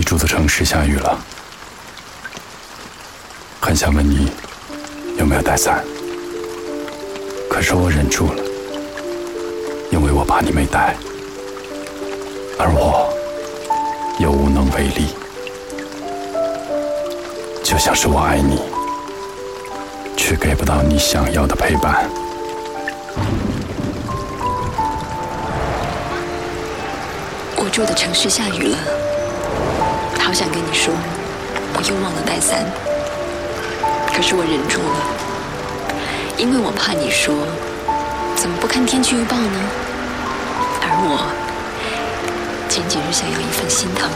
你住的城市下雨了，很想问你有没有带伞，可是我忍住了，因为我怕你没带，而我又无能为力，就像是我爱你，却给不到你想要的陪伴。我住的城市下雨了，好想跟你说，我又忘了带伞，可是我忍住了，因为我怕你说，怎么不看天气预报呢？而我仅仅是想要一份心疼，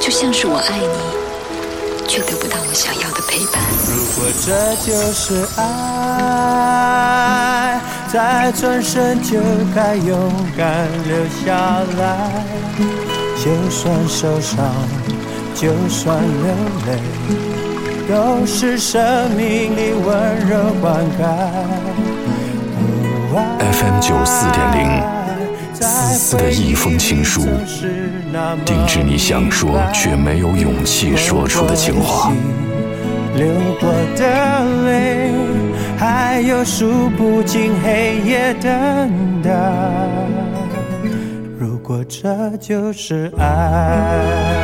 就像是我爱你，却得不到我想要的陪伴。如果这就是爱，再转身就该勇敢留下来。就算受伤，就算流泪，都是生命里温柔灌溉。FM 九四点零，丝丝的一封情书，定制你想说却没有勇气说出的情话。流过的有数不尽黑夜等待。如果这就是爱。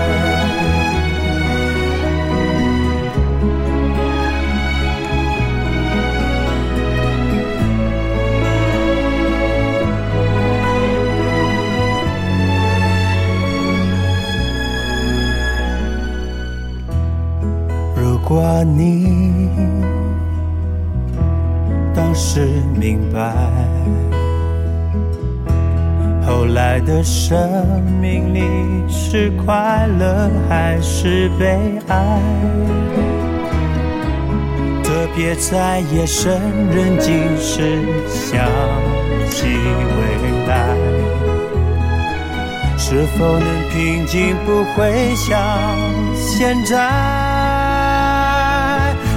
如果你当时明白，后来的生命里是快乐还是悲哀？特别在夜深人静时想起未来，是否能平静？不会想现在。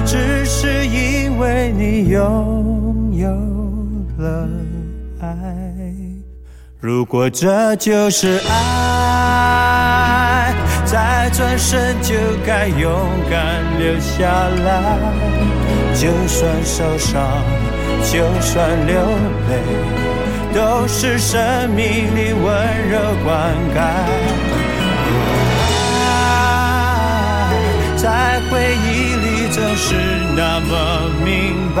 只是因为你有了爱。如果这就是爱，再转身就该勇敢留下来。就算受伤，就算流泪，都是生命里温柔灌溉。爱在回忆里总是那么明白，